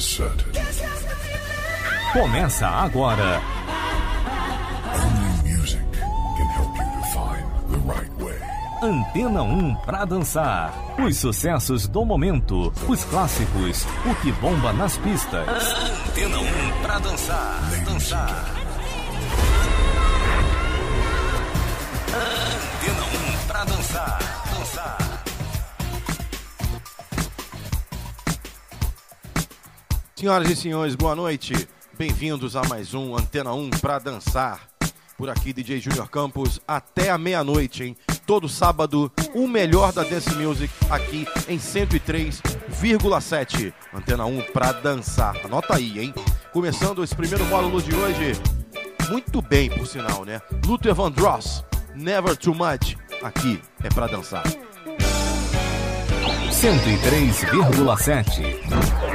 certain. Começa agora. Only music can help you to find the right way. Antena 1 pra dançar. Os sucessos do momento, os clássicos, o que bomba nas pistas. Antena 1 pra dançar. Dançar. Antena 1 pra dançar. Dançar. Senhoras e senhores, boa noite. Bem-vindos a mais um Antena 1 pra dançar. Por aqui, DJ Júnior Campos, até a meia-noite, hein? Todo sábado, o melhor da Dance Music aqui em 103,7. Antena 1 pra dançar. Anota aí, hein? Começando esse primeiro módulo de hoje, muito bem, por sinal, né? Luther Vandross, Never Too Much. Aqui é pra dançar. 103,7.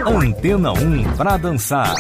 Antena 1 pra dançar.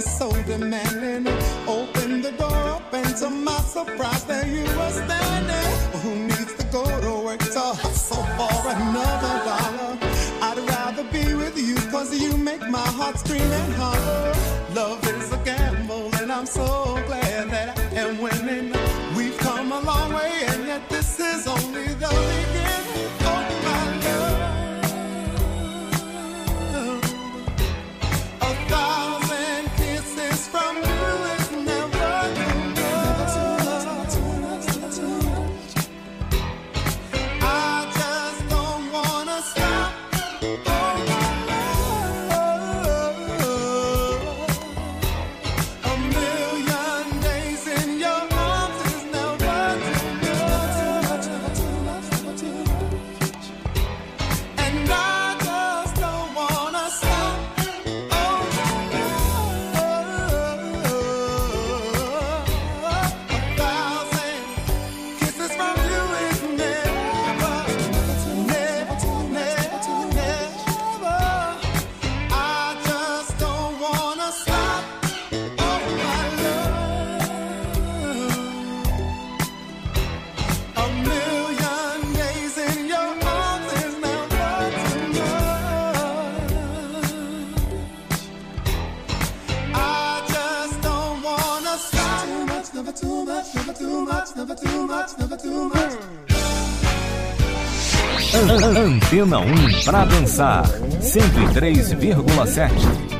Is so demanding. Open the door up, and to my surprise, there you were standing. Who needs to go to work to hustle for another dollar? I'd rather be with you, cause you make my heart scream and holler. Love is a gamble, and I'm so glad that I am winning. We've come a long way, Antena 1 pra dançar. 103,7.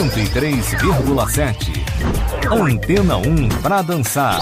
103,7. Antena 1 para dançar.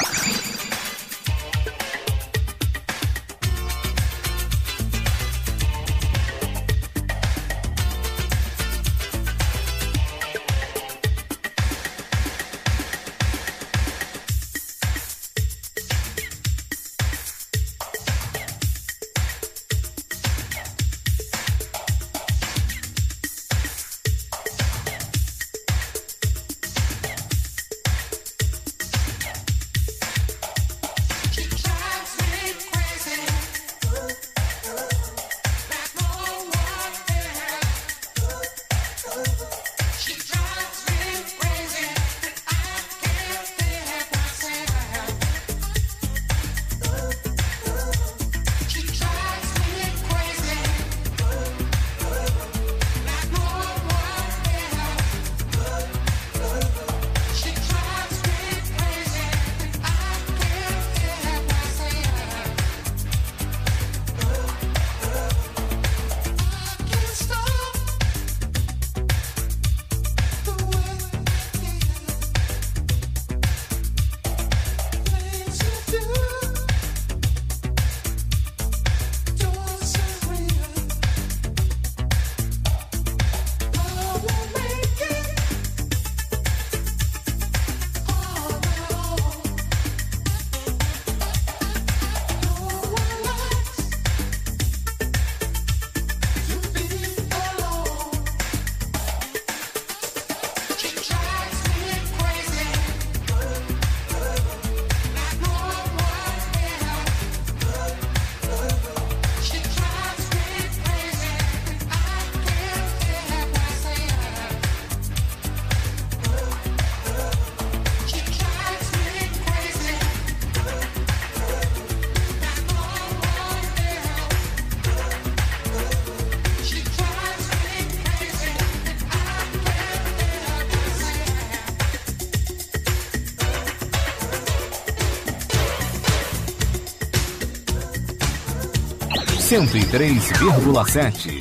103,7.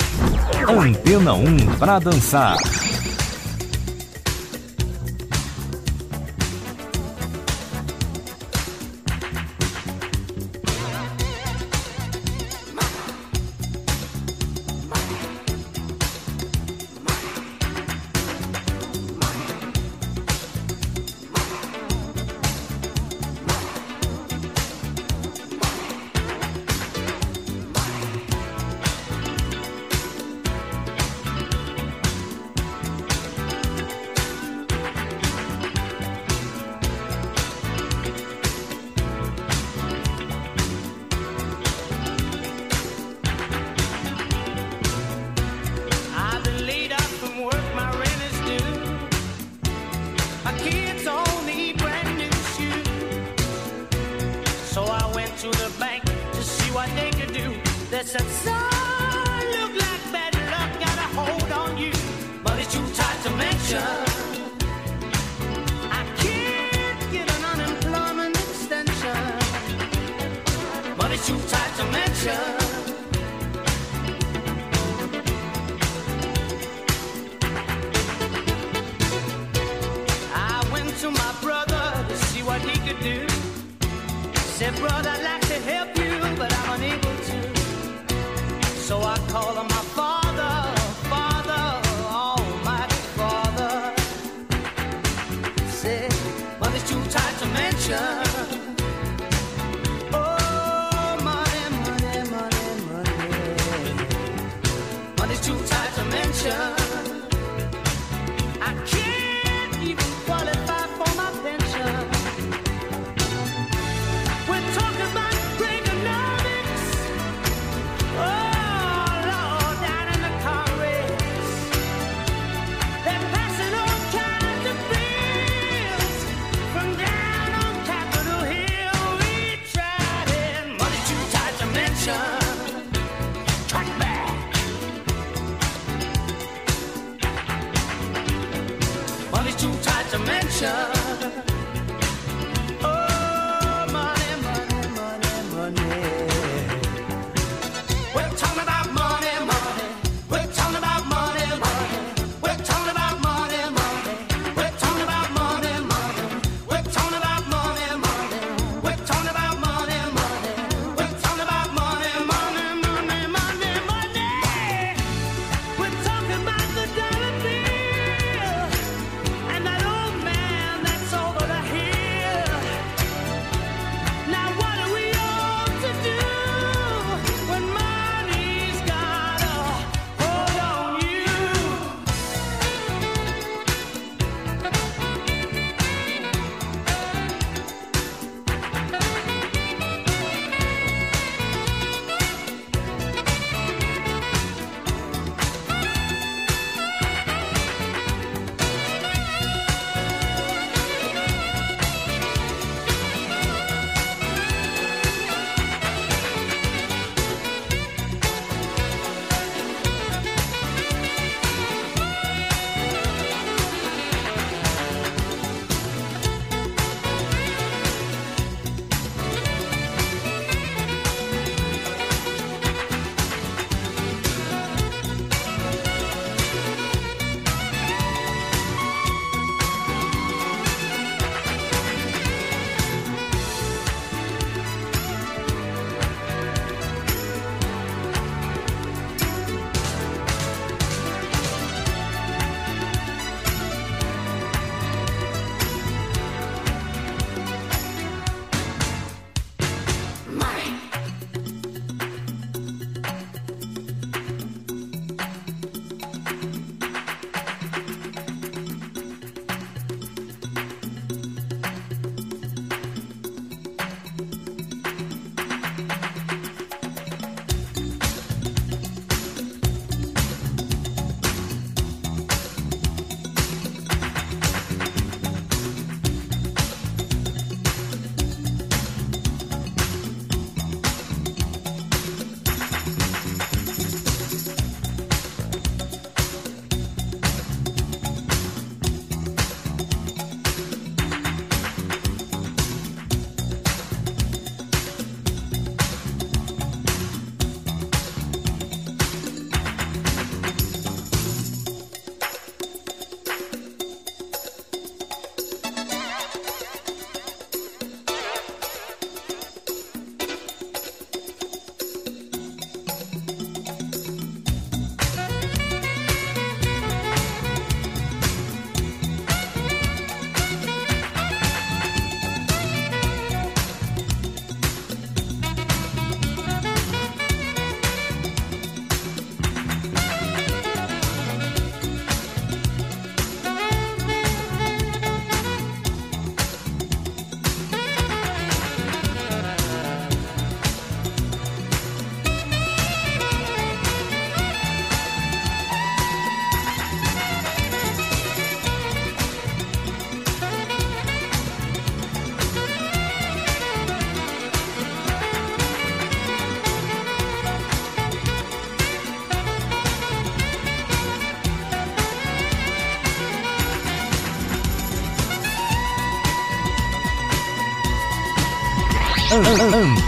Antena 1 para dançar.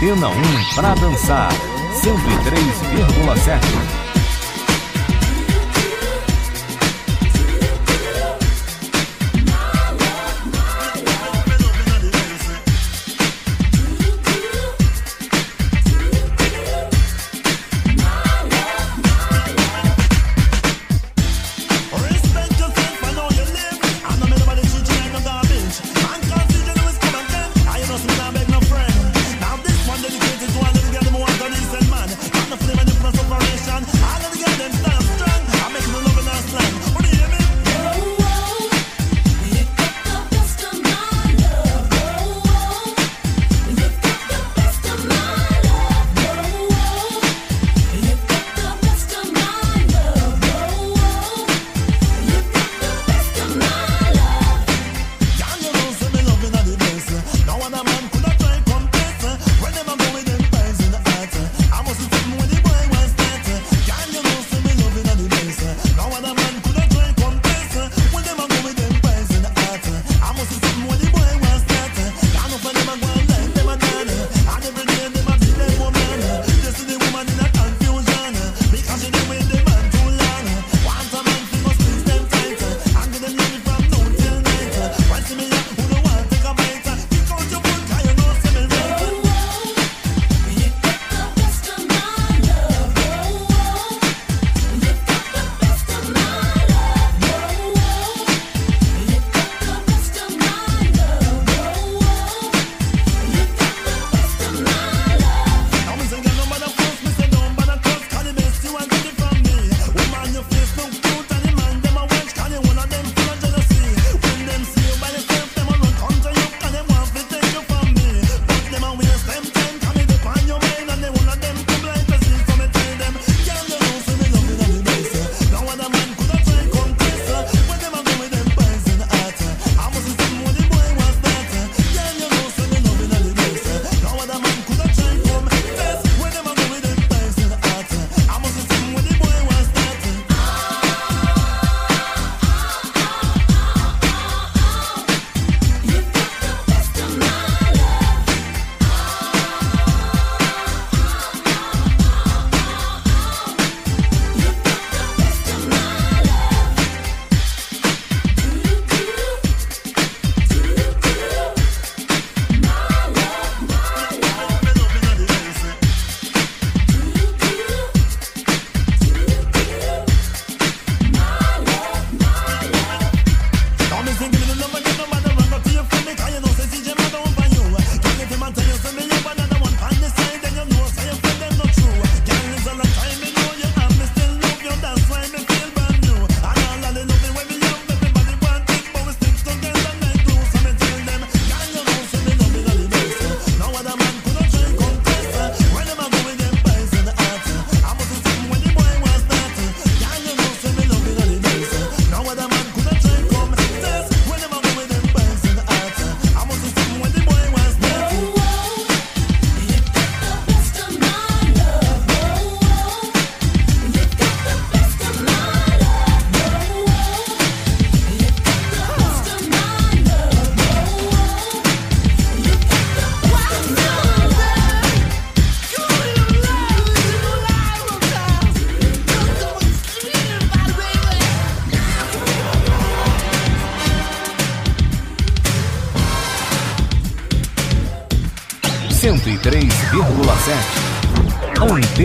Antena 1 pra dançar. 103,7.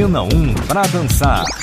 Antena 1 pra dançar.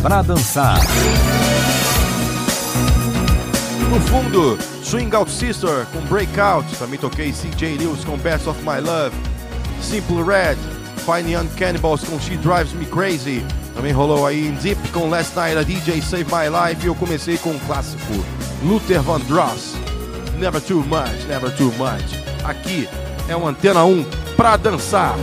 Para dançar. No fundo, Swing Out Sister com Breakout. Também toquei CJ Lewis com Best of My Love. Simple Red, Fine Young Cannibals com She Drives Me Crazy. Também rolou aí Deep com Last Night a DJ Save My Life. E eu comecei com o clássico Luther Vandross. Never Too Much, Never Too Much. Aqui é o Antena 1 pra dançar.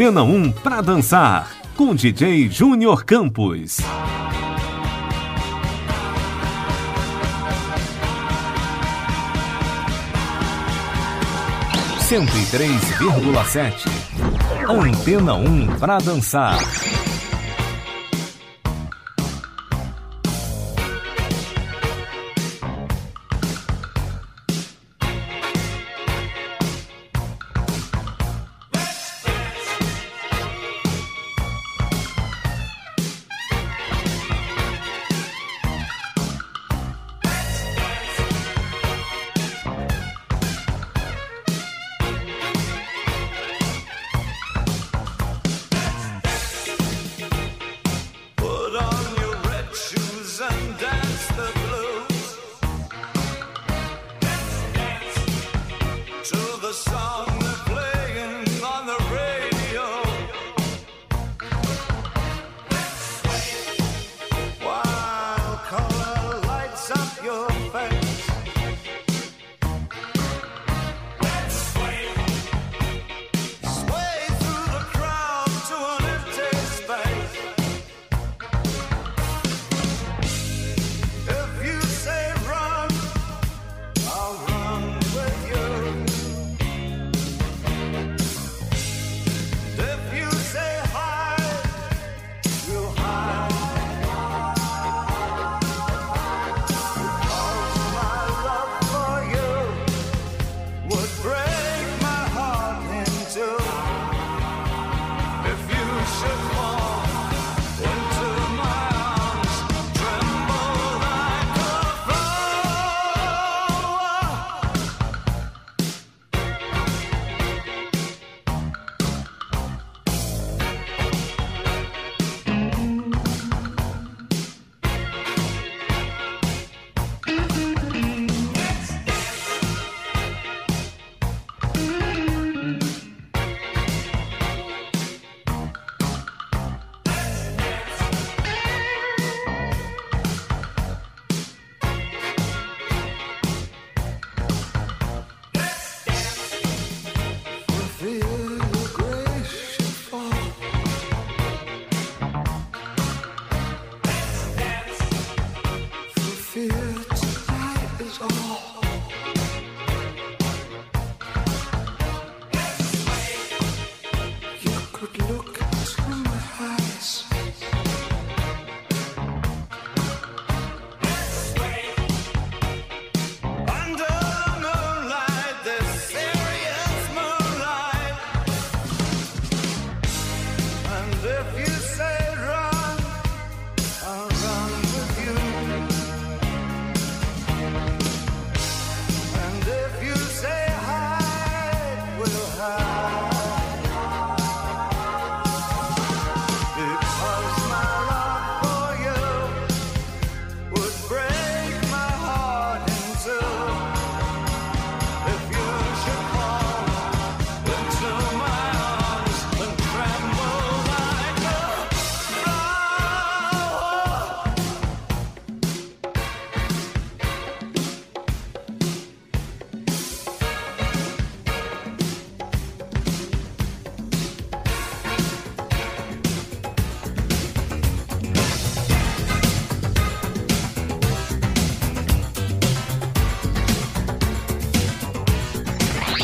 Antena 1 para dançar com DJ Júnior Campos. Cento e três vírgula sete. Antena 1 para dançar.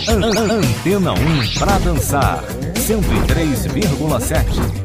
Antena 1 pra dançar. 103,7.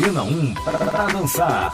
Antena 1 para dançar.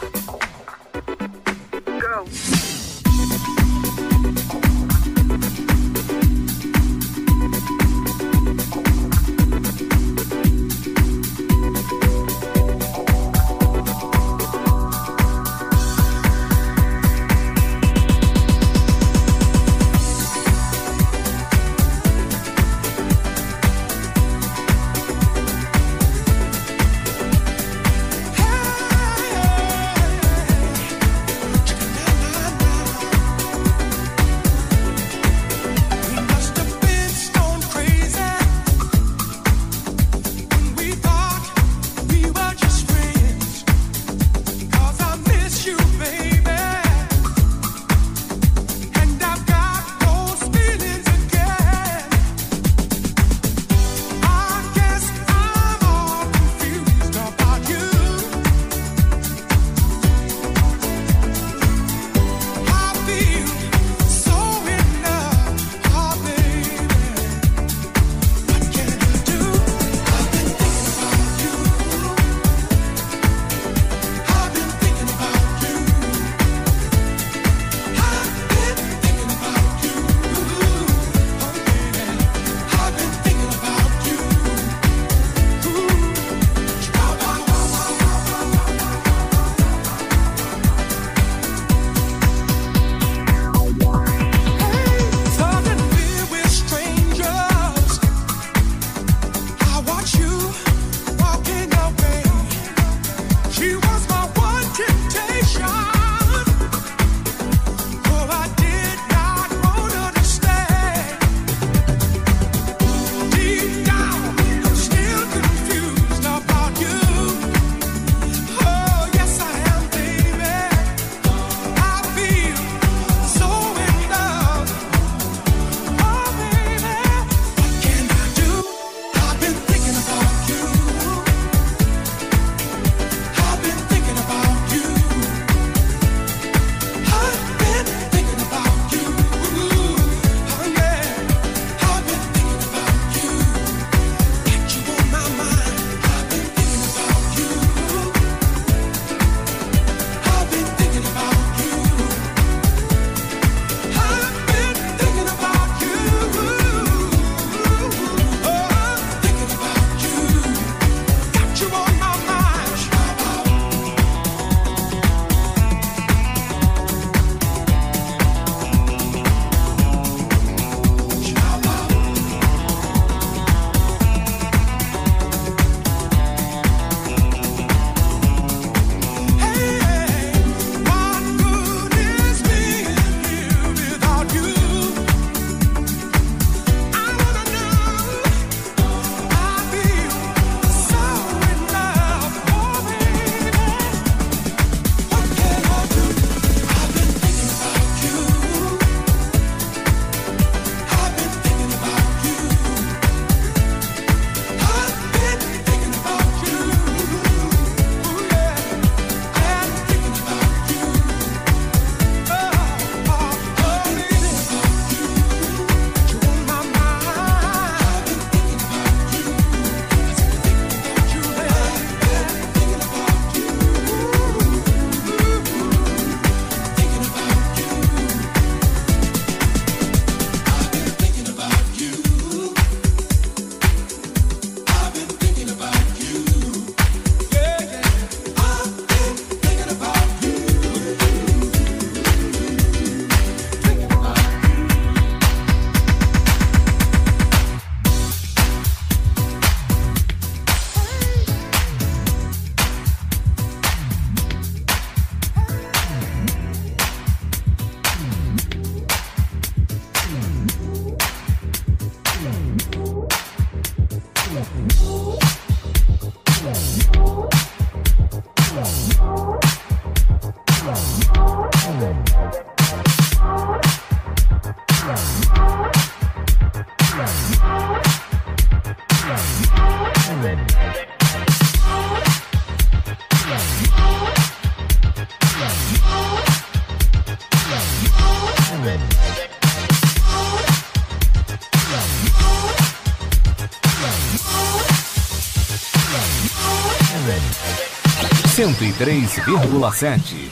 103,7.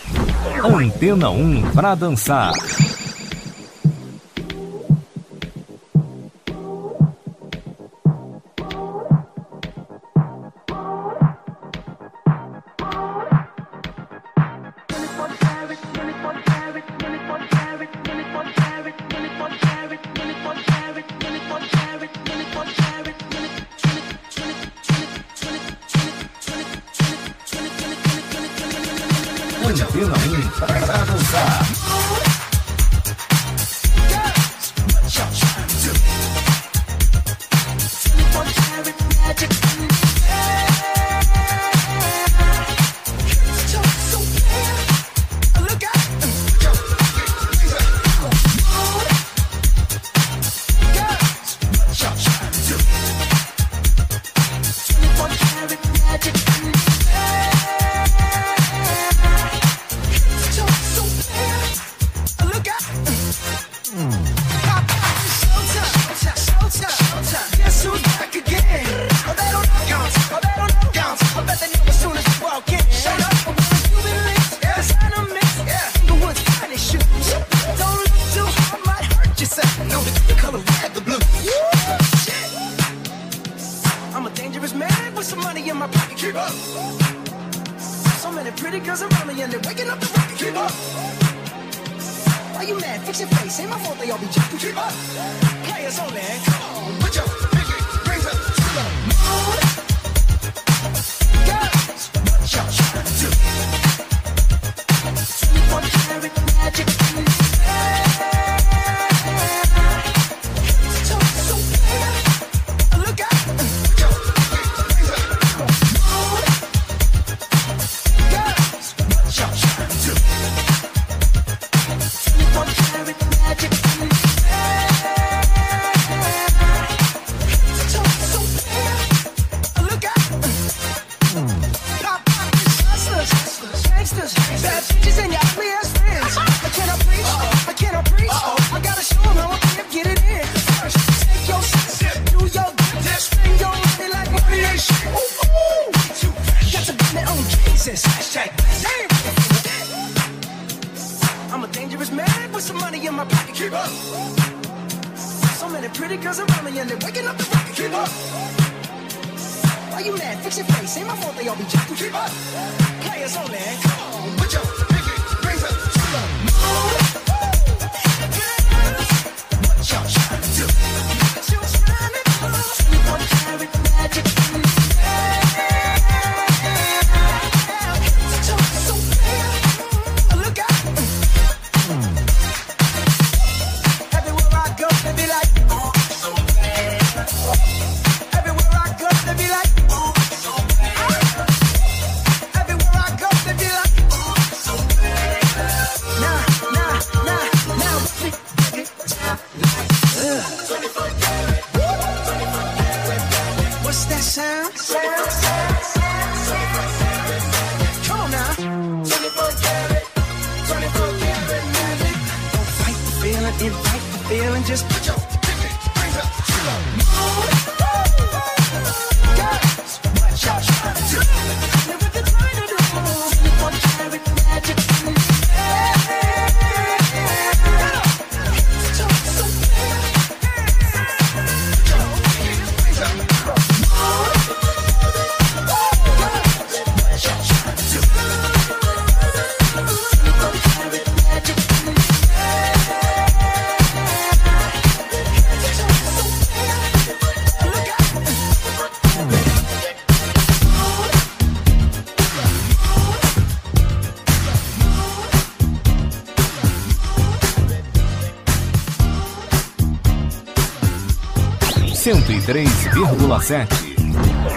Antena 1 para dançar. Antena 1 para dançar.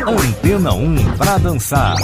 Antena 1 para dançar.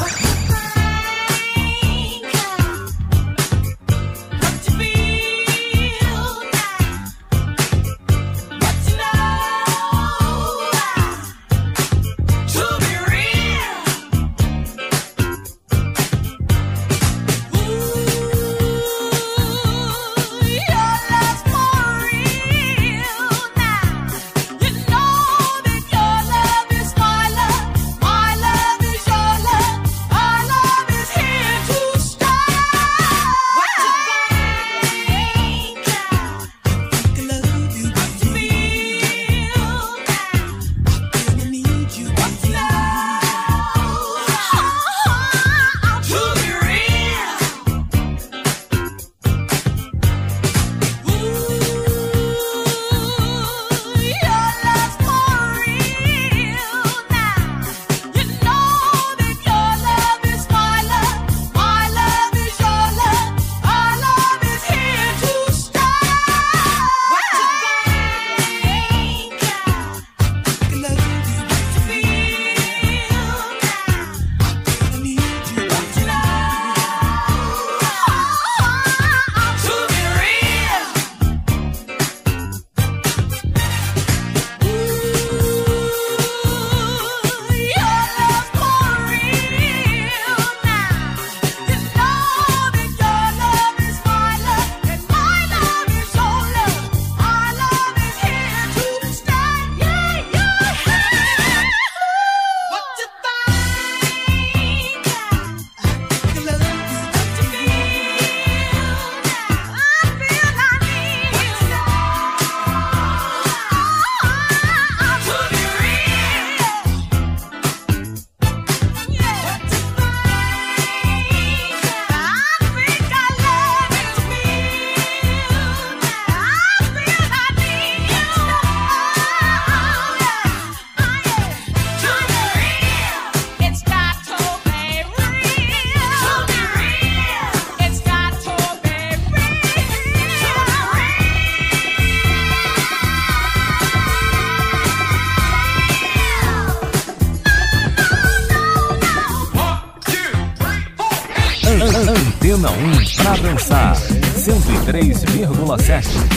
Antena 1 pra dançar. 103,7.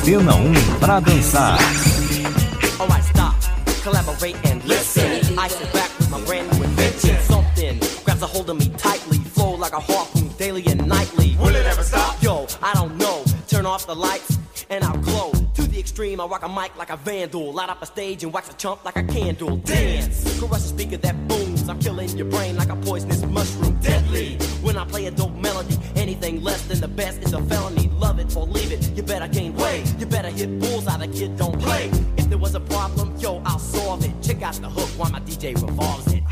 Antena 1 um pra dançar. Alright, stop. Collaborate and listen. I sit back with my Got a hold of me tightly, flow like a harpoon daily and nightly. Will it ever stop? Yo, I don't know. Turn off the lights and I'll glow. To the extreme, I rock a mic like a vandal. Light up a stage and wax a chump like a candle. Dance, caress a speaker that booms. I'm killing your brain like a poisonous mushroom. Deadly. When I play a dope melody, anything less than the best is a felony. Love it or leave it. You better gain weight. You better hit bulls out. The kid don't play. If there was a problem, yo, I'll solve it. Check out the hook while my DJ revolves it.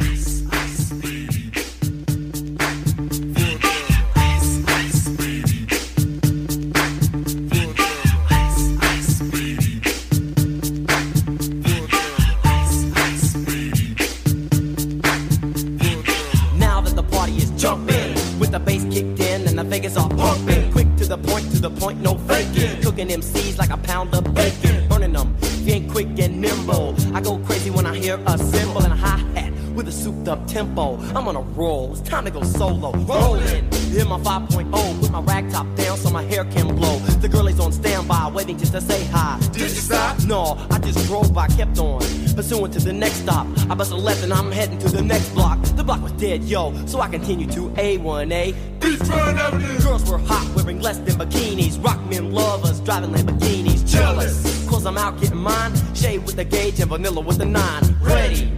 To the point, no faking. Cooking MCs like a pound of bacon. Burning them, being quick and nimble. I go crazy when I hear a cymbal and a hi hat with a souped up tempo. I'm on a roll, it's time to go solo. Rolling, hit my 5.0, put my rag top down so my hair can blow. The girl is on standby, waiting just to say hi. Did you stop? No, I just drove by, kept on. Pursuing to the next stop. I bust a left and I'm heading to the next block. The block was dead, yo, so I continue to A1A. Beachfront Avenue. Girls were hot, wearing less than bikinis. Rock men lovers, driving Lamborghinis. Jealous, cause I'm out getting mine. Shade with the gauge and vanilla with the nine. Ready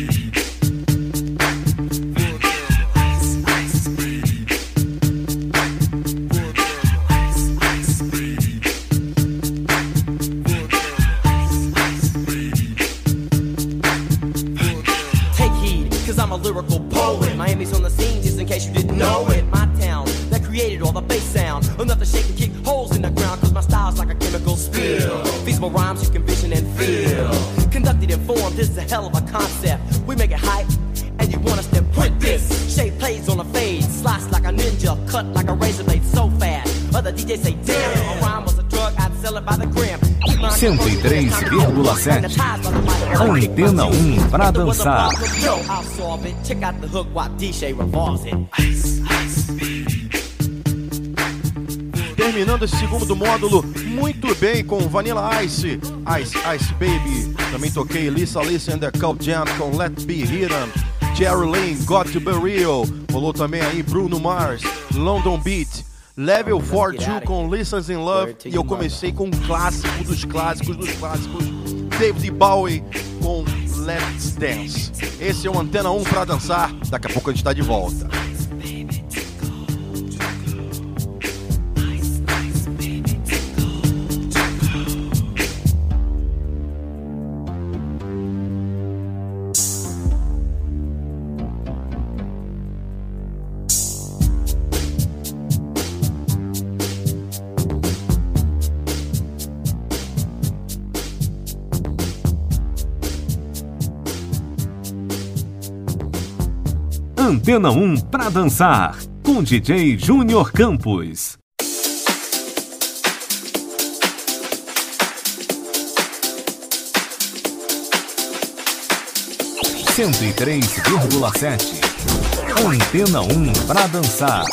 93,7. Antena 1 pra dançar. Terminando esse segundo módulo muito bem com Vanilla Ice, Ice Ice Baby. Também toquei Lisa Lisa and the Cold Jam com Let Be Hidden. Jerry Lane, Got to Be Real. Rolou também aí Bruno Mars, London Beat, Level 42 com Listens in Love. E eu comecei com um clássico dos clássicos dos clássicos. David Bowie com Let's Dance. Esse é o Antena 1 pra dançar. Daqui a pouco a gente tá de volta. Antena 1 pra dançar. Com DJ Júnior Campos. Cento e três vírgula sete. Antena 1 pra dançar.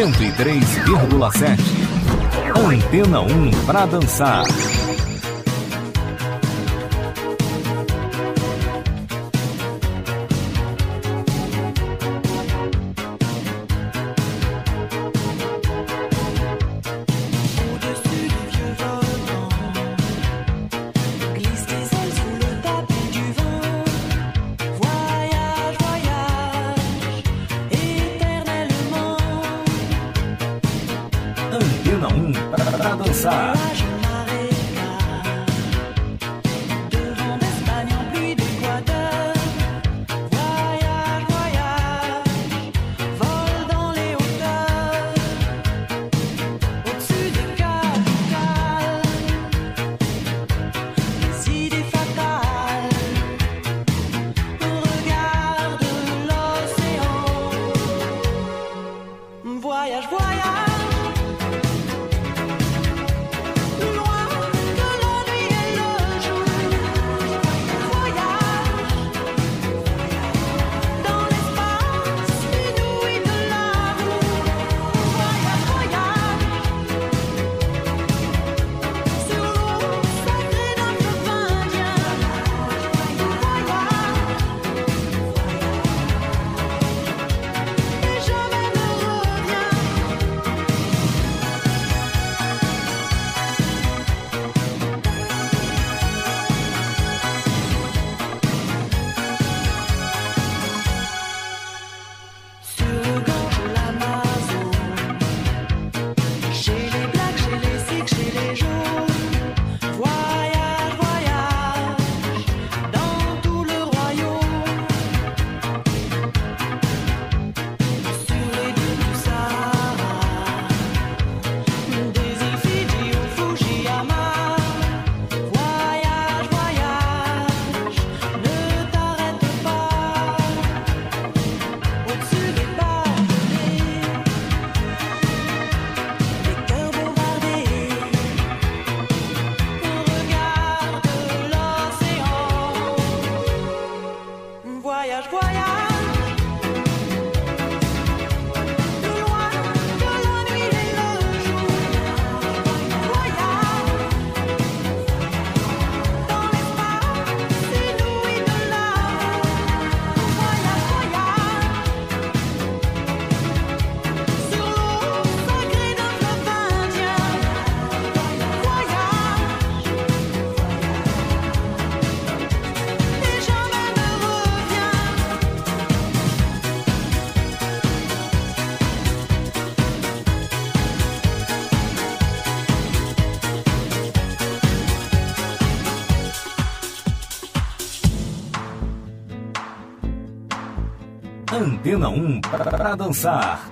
103,7. Antena 1 para dançar. Antena 1 para dançar.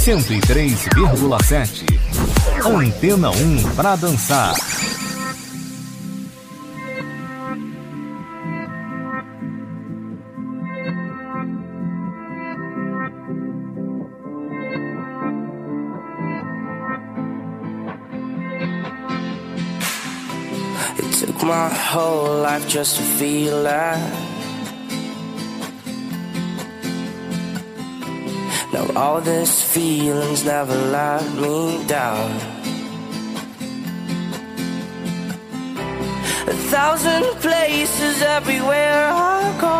103,7. Antena 1 pra dançar. It took my whole life just to feel that All these feelings never let me down A thousand places everywhere I go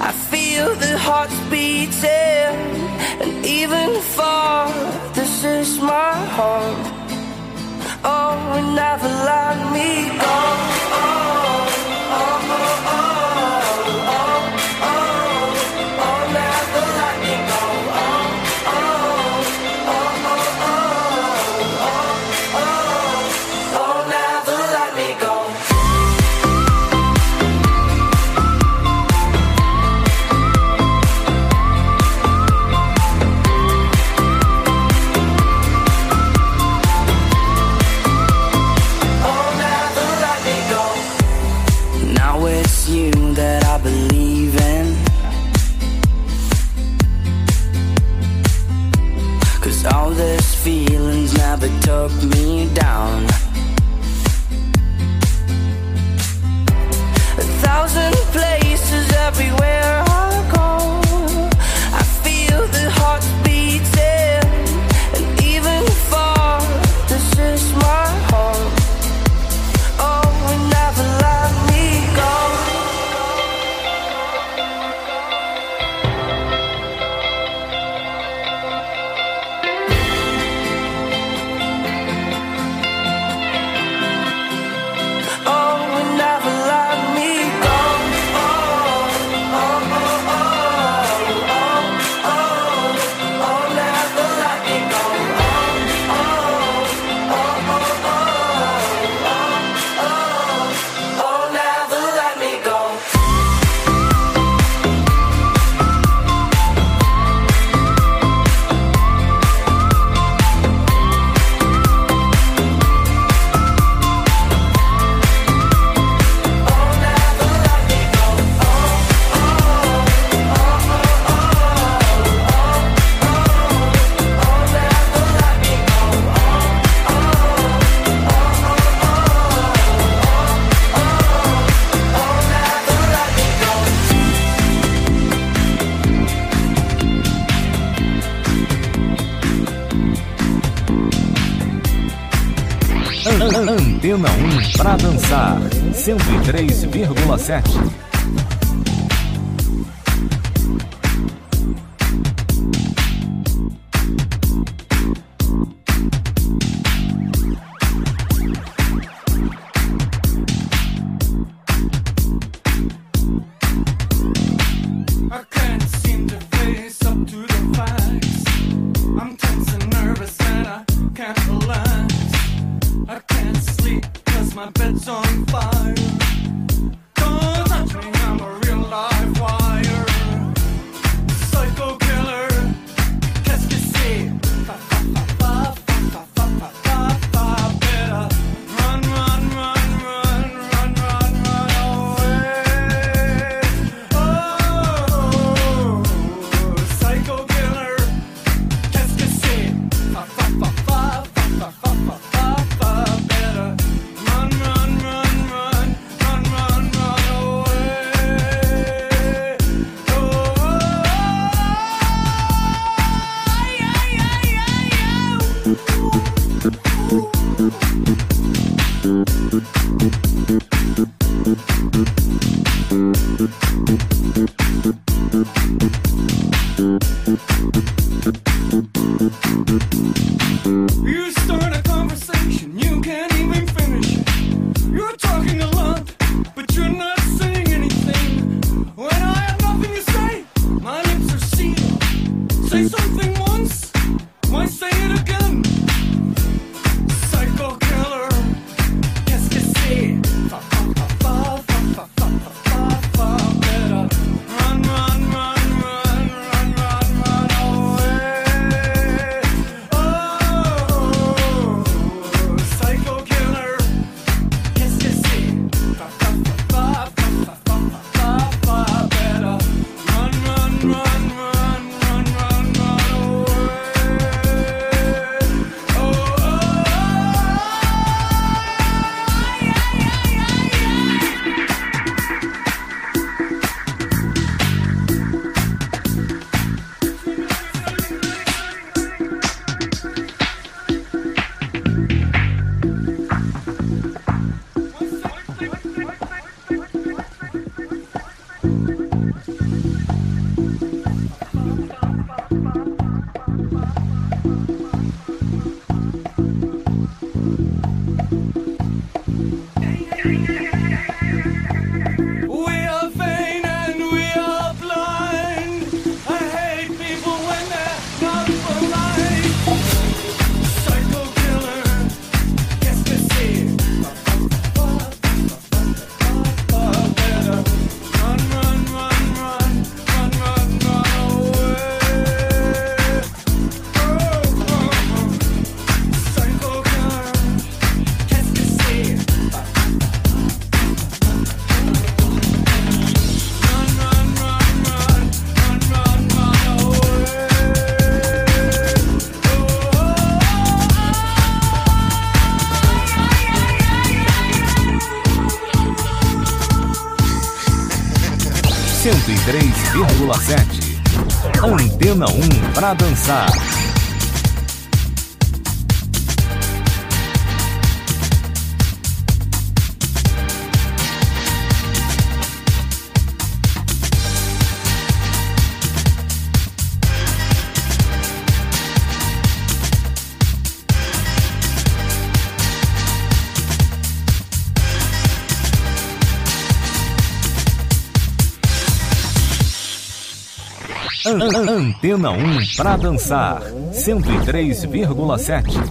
I feel the hearts beating And even far, this is my home Oh, it never let me go oh. Pra dançar, 103,7. Antena 1 para dançar. Antena 1 para dançar 103,7.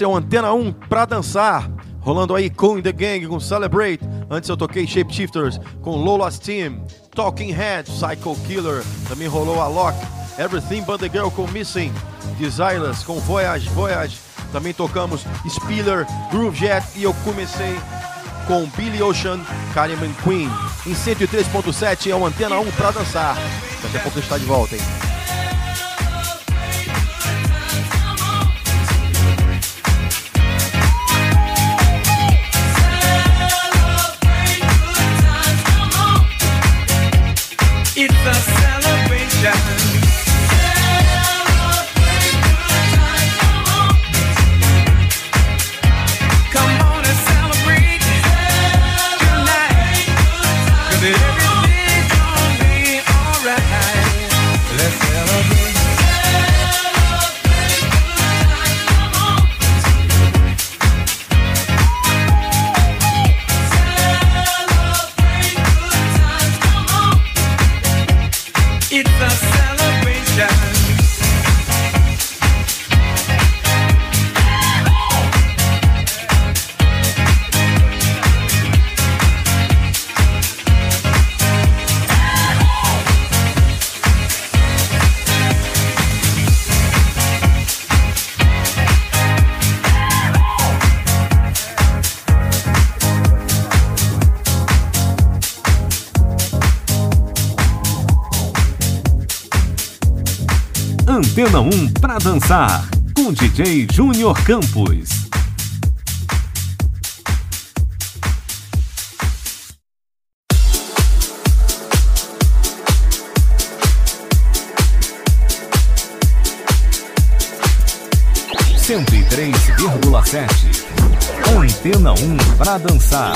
Esse é o Antena 1 pra dançar. Rolando aí com the Gang com Celebrate. Antes eu toquei Shapeshifters com Lola's Team. Talking Heads, Psycho Killer. Também rolou a Lock. Everything But the Girl com Missing. Desireless com Voyage, Voyage. Também tocamos Spiller, Groove Jet. E eu comecei com Billy Ocean, Carmen Queen. Em 103.7 é o Antena 1 pra dançar. Daqui a pouco a gente tá de volta, hein? It's a celebration. Antena 1 pra dançar. Com DJ Júnior Campos. Cento e três vírgula sete. Antena 1 pra dançar.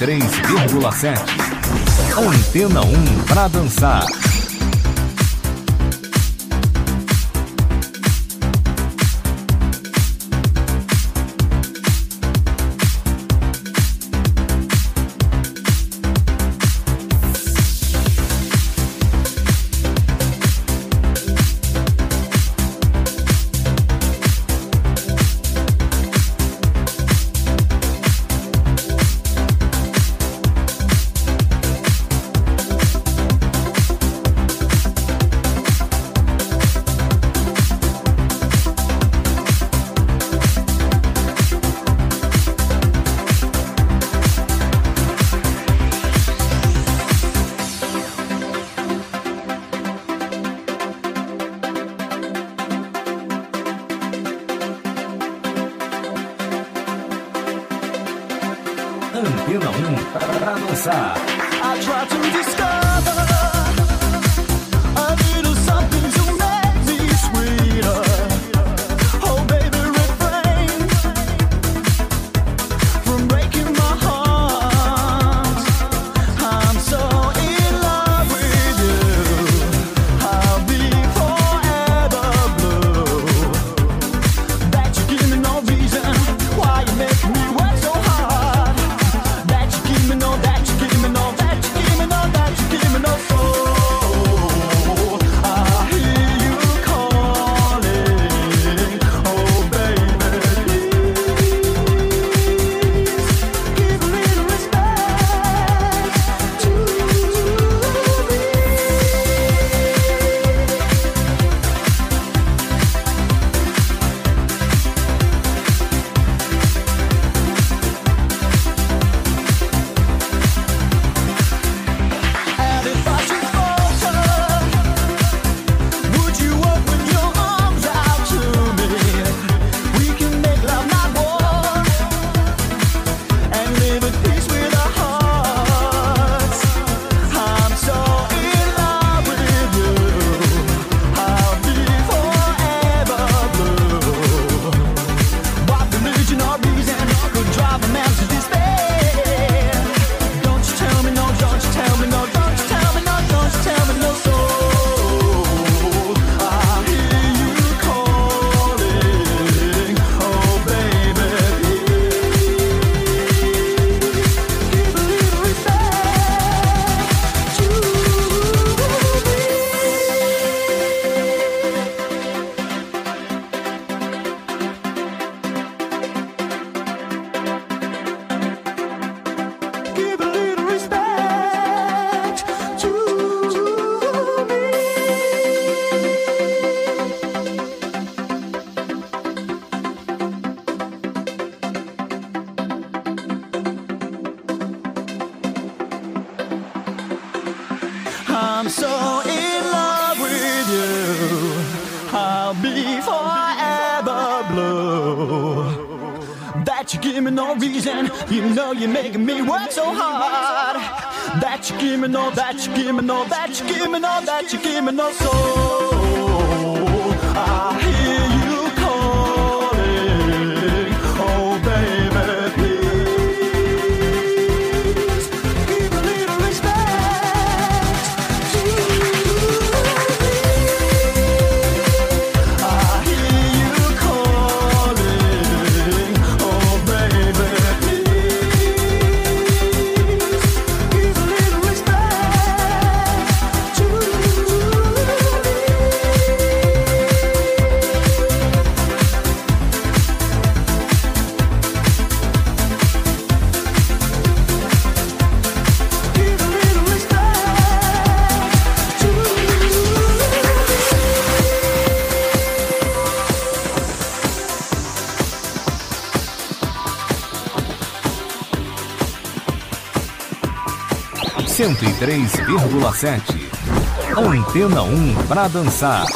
93,7. Antena 1 para dançar. You know you're making me work so hard. That you give me no, that you give me no, that you give me no, that you give me no soul. 103,7. Antena 1 para dançar.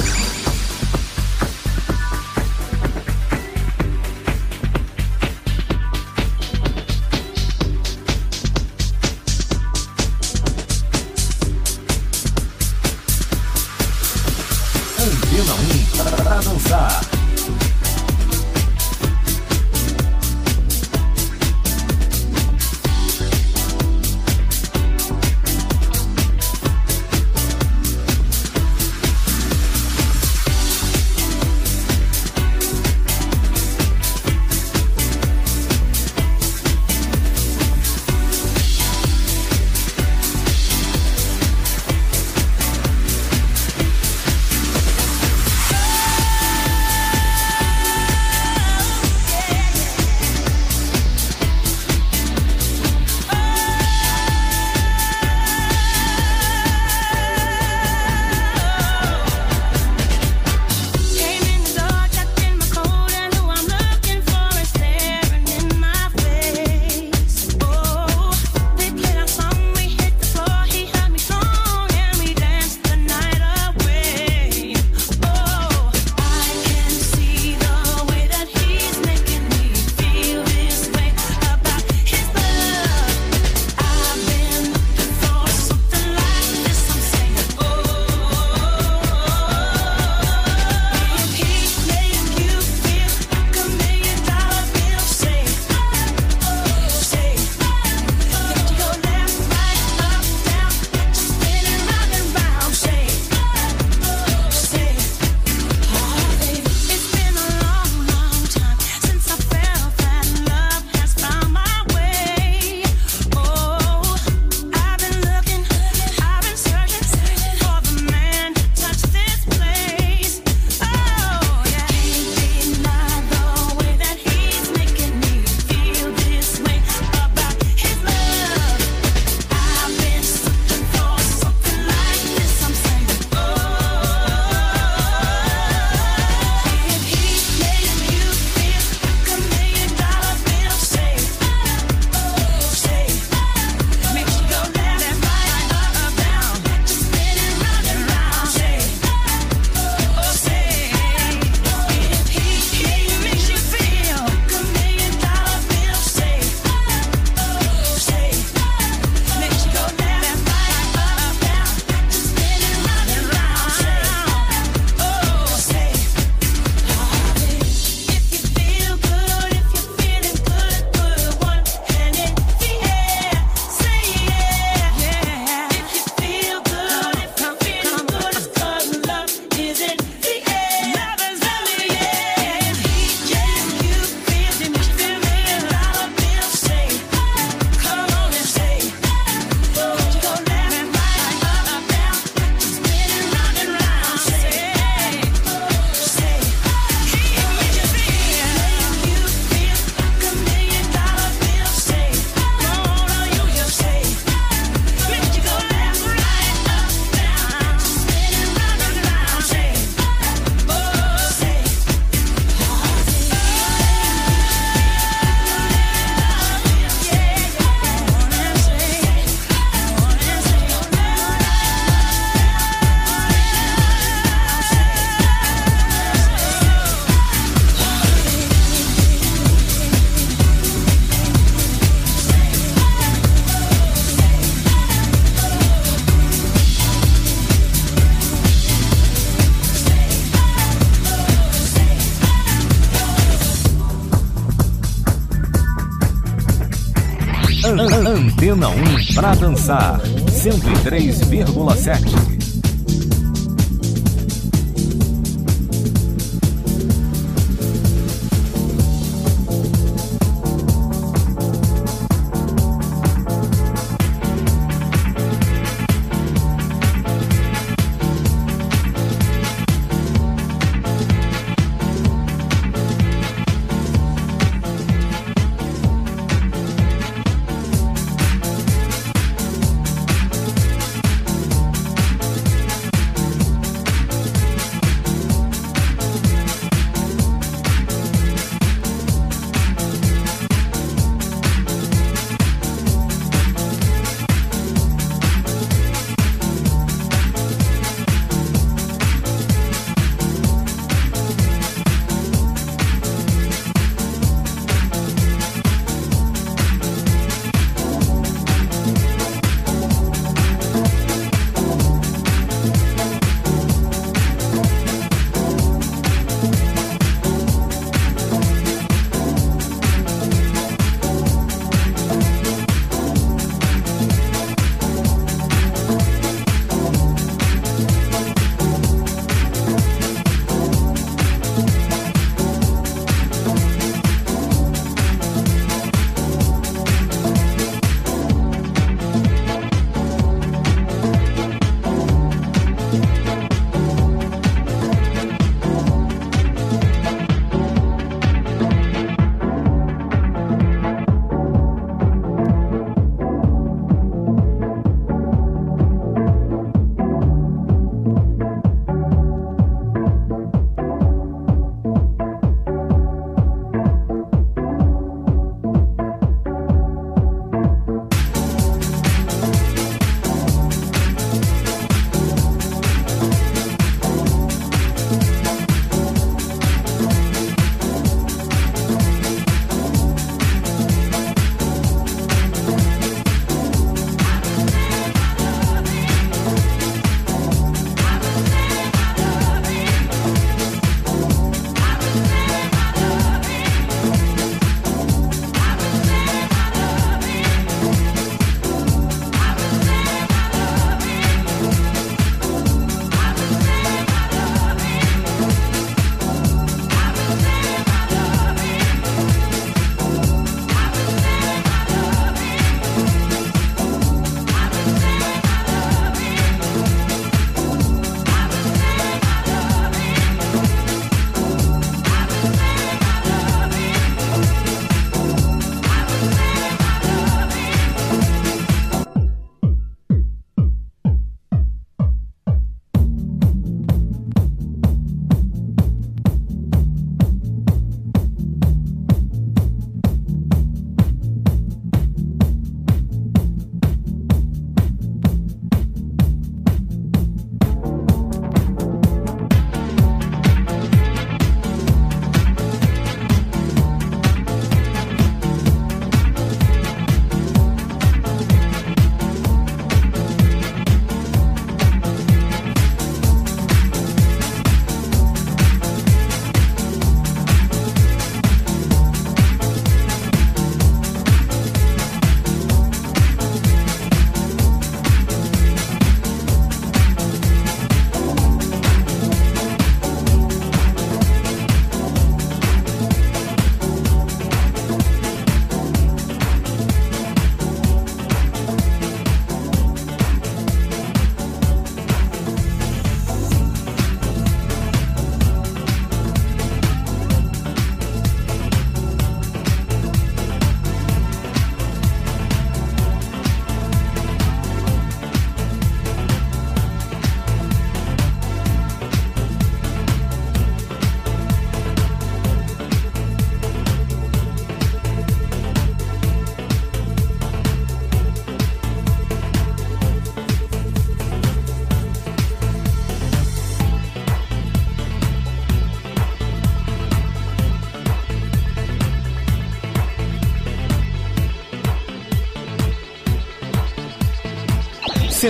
Antena 1 pra dançar. 103,7.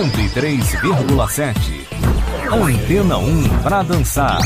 Cento e três vírgula sete. Antena 1 pra dançar.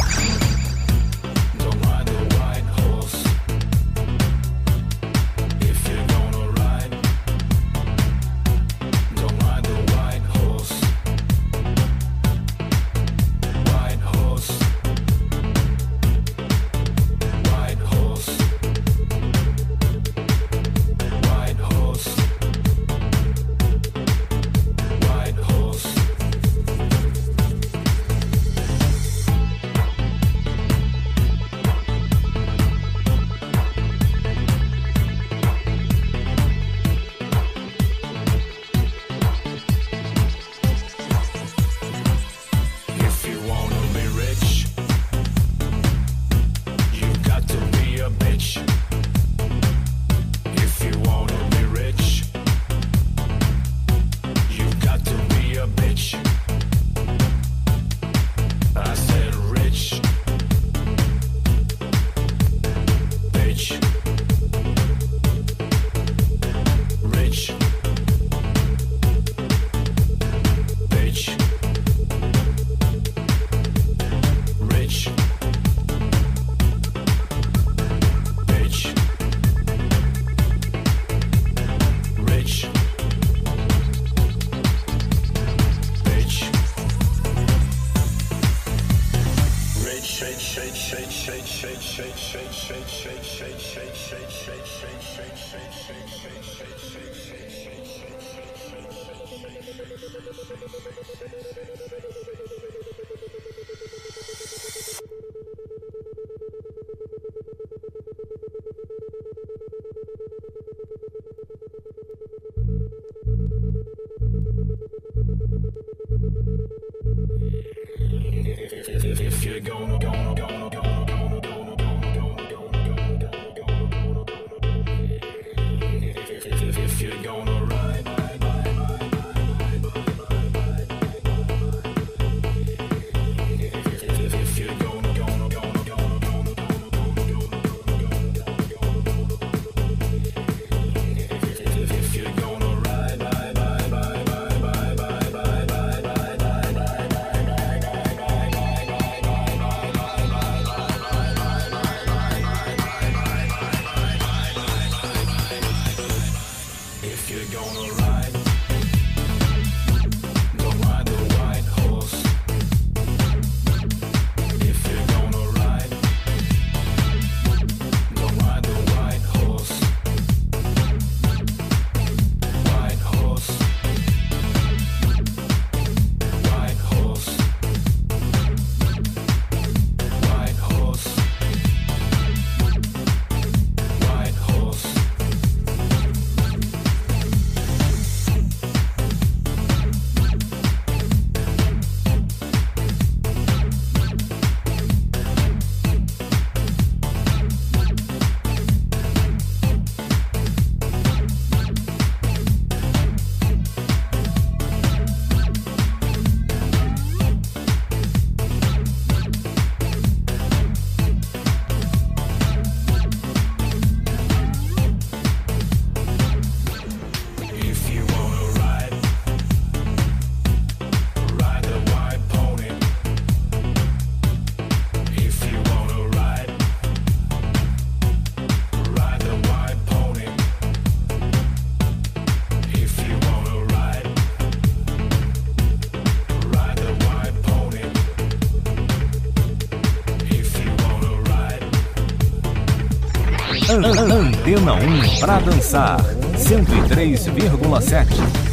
Antena 1 para dançar. 103,7.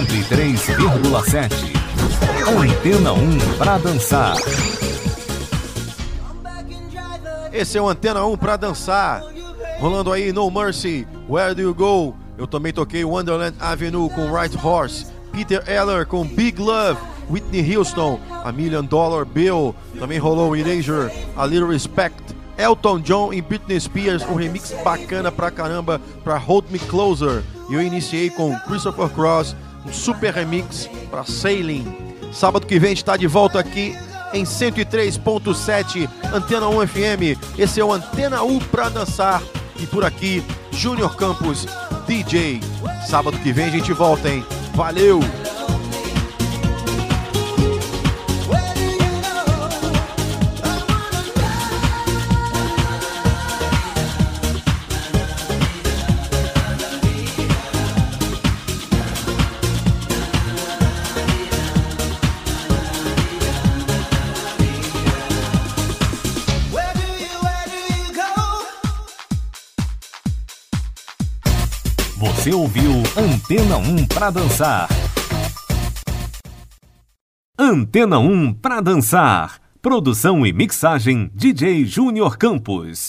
103,7. Antena 1 pra dançar. Esse é o Antena 1 pra dançar. Rolando aí No Mercy, Where Do You Go? Eu também toquei Wonderland Avenue com Right Horse, Peter Eller com Big Love, Whitney Houston, A Million Dollar Bill. Também rolou Erasure, A Little Respect, Elton John e Britney Spears, um remix bacana pra caramba pra Hold Me Closer. E eu iniciei com Christopher Cross, super remix pra Sailing. Sábado que vem a gente tá de volta aqui em 103.7 Antena 1 FM. Esse é o Antena 1 pra dançar. E por aqui, Júnior Campos, DJ. Sábado que vem a gente volta, hein? Valeu! Antena 1 pra dançar. Antena 1 pra dançar. Produção e mixagem DJ Júnior Campos.